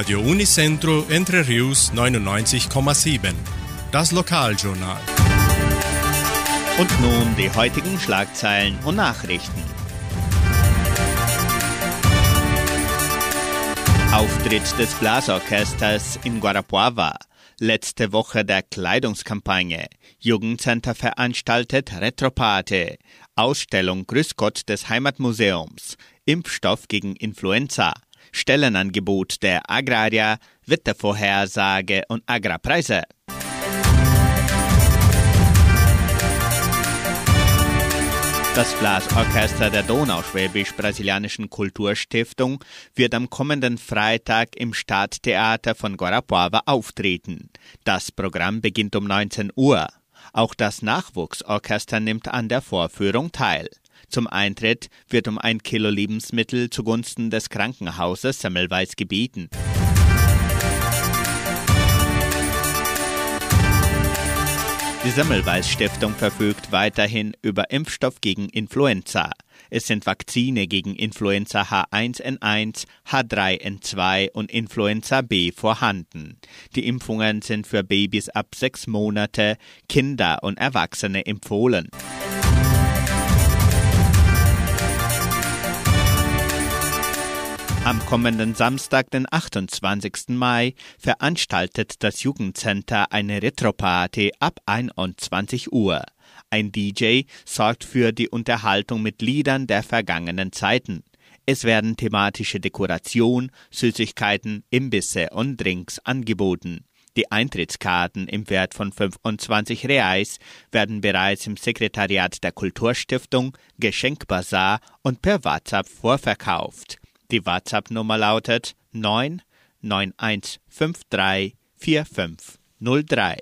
Radio Unicentro Entre Rius 99,7. Das Lokaljournal. Und nun die heutigen Schlagzeilen und Nachrichten. Auftritt des Blasorchesters in Guarapuava. Letzte Woche der Kleidungskampagne. Jugendcenter veranstaltet Retropate. Ausstellung Grüß Gott des Heimatmuseums. Impfstoff gegen Influenza. Stellenangebot der Agraria, Wettervorhersage und Agrarpreise. Das Blasorchester der Donauschwäbisch-Brasilianischen Kulturstiftung wird am kommenden Freitag im Stadttheater von Guarapuava auftreten. Das Programm beginnt um 19 Uhr. Auch das Nachwuchsorchester nimmt an der Vorführung teil. Zum Eintritt wird um ein Kilo Lebensmittel zugunsten des Krankenhauses Semmelweis gebeten. Die Semmelweis Stiftung verfügt weiterhin über Impfstoff gegen Influenza. Es sind Vakzine gegen Influenza H1N1, H3N2 und Influenza B vorhanden. Die Impfungen sind für Babys ab sechs Monate, Kinder und Erwachsene empfohlen. Am kommenden Samstag, den 28. Mai, veranstaltet das Jugendcenter eine Retroparty ab 21 Uhr. Ein DJ sorgt für die Unterhaltung mit Liedern der vergangenen Zeiten. Es werden thematische Dekoration, Süßigkeiten, Imbisse und Drinks angeboten. Die Eintrittskarten im Wert von 25 Reais werden bereits im Sekretariat der Kulturstiftung, Geschenkbazar und per WhatsApp vorverkauft. Die WhatsApp-Nummer lautet 991534503.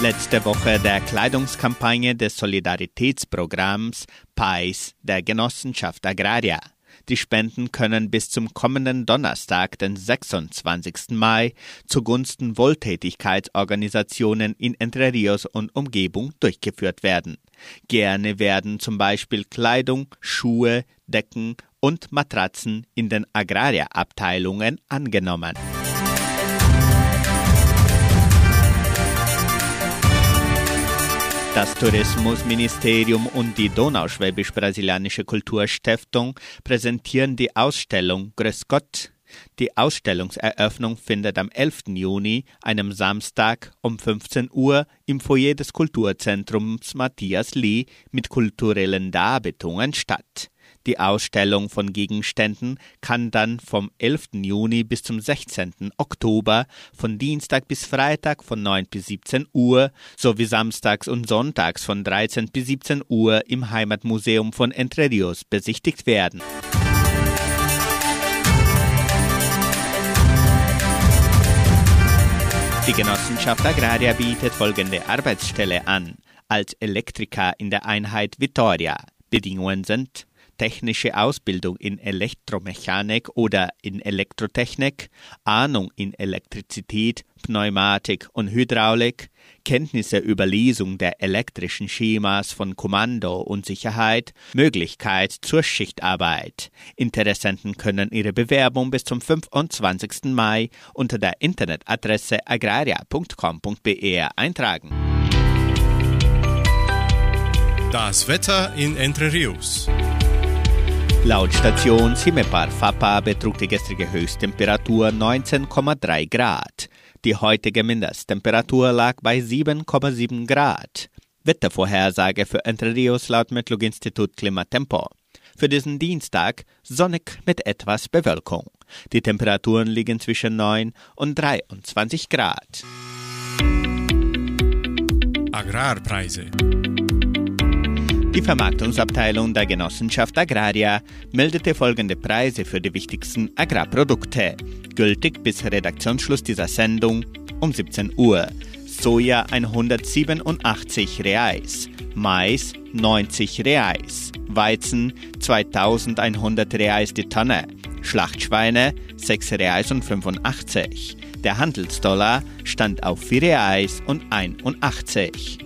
Letzte Woche der Kleidungskampagne des Solidaritätsprogramms PAIS der Genossenschaft Agraria. Die Spenden können bis zum kommenden Donnerstag, den 26. Mai, zugunsten Wohltätigkeitsorganisationen in Entre Rios und Umgebung durchgeführt werden. Gerne werden zum Beispiel Kleidung, Schuhe, Decken und Matratzen in den Agrarabteilungen angenommen. Das Tourismusministerium und die Donauschwäbisch-Brasilianische Kulturstiftung präsentieren die Ausstellung Grüß Gott. Die Ausstellungseröffnung findet am 11. Juni, einem Samstag, um 15 Uhr im Foyer des Kulturzentrums Matthias Lee mit kulturellen Darbietungen statt. Die Ausstellung von Gegenständen kann dann vom 11. Juni bis zum 16. Oktober von Dienstag bis Freitag von 9 bis 17 Uhr sowie samstags und sonntags von 13 bis 17 Uhr im Heimatmuseum von Entre Rios besichtigt werden. Die Genossenschaft Agraria bietet folgende Arbeitsstelle an. Als Elektriker in der Einheit Vittoria. Bedingungen sind technische Ausbildung in Elektromechanik oder in Elektrotechnik, Ahnung in Elektrizität, Pneumatik und Hydraulik, Kenntnisse über Lesung der elektrischen Schemas von Kommando und Sicherheit, Möglichkeit zur Schichtarbeit. Interessenten können ihre Bewerbung bis zum 25. Mai unter der Internetadresse agraria.com.br eintragen. Das Wetter in Entre Rios. Laut Station Simepar Fapa betrug die gestrige Höchsttemperatur 19,3 Grad. Die heutige Mindesttemperatur lag bei 7,7 Grad. Wettervorhersage für Entre Rios laut Metlog-Institut Klimatempo. Für diesen Dienstag sonnig mit etwas Bewölkung. Die Temperaturen liegen zwischen 9 und 23 Grad. Agrarpreise. Die Vermarktungsabteilung der Genossenschaft Agraria meldete folgende Preise für die wichtigsten Agrarprodukte, gültig bis Redaktionsschluss dieser Sendung um 17 Uhr. Soja 187 Reais, Mais 90 Reais, Weizen 2100 Reais die Tonne, Schlachtschweine 6 Reais und 85. Der Handelsdollar stand auf 4 Reais und 81.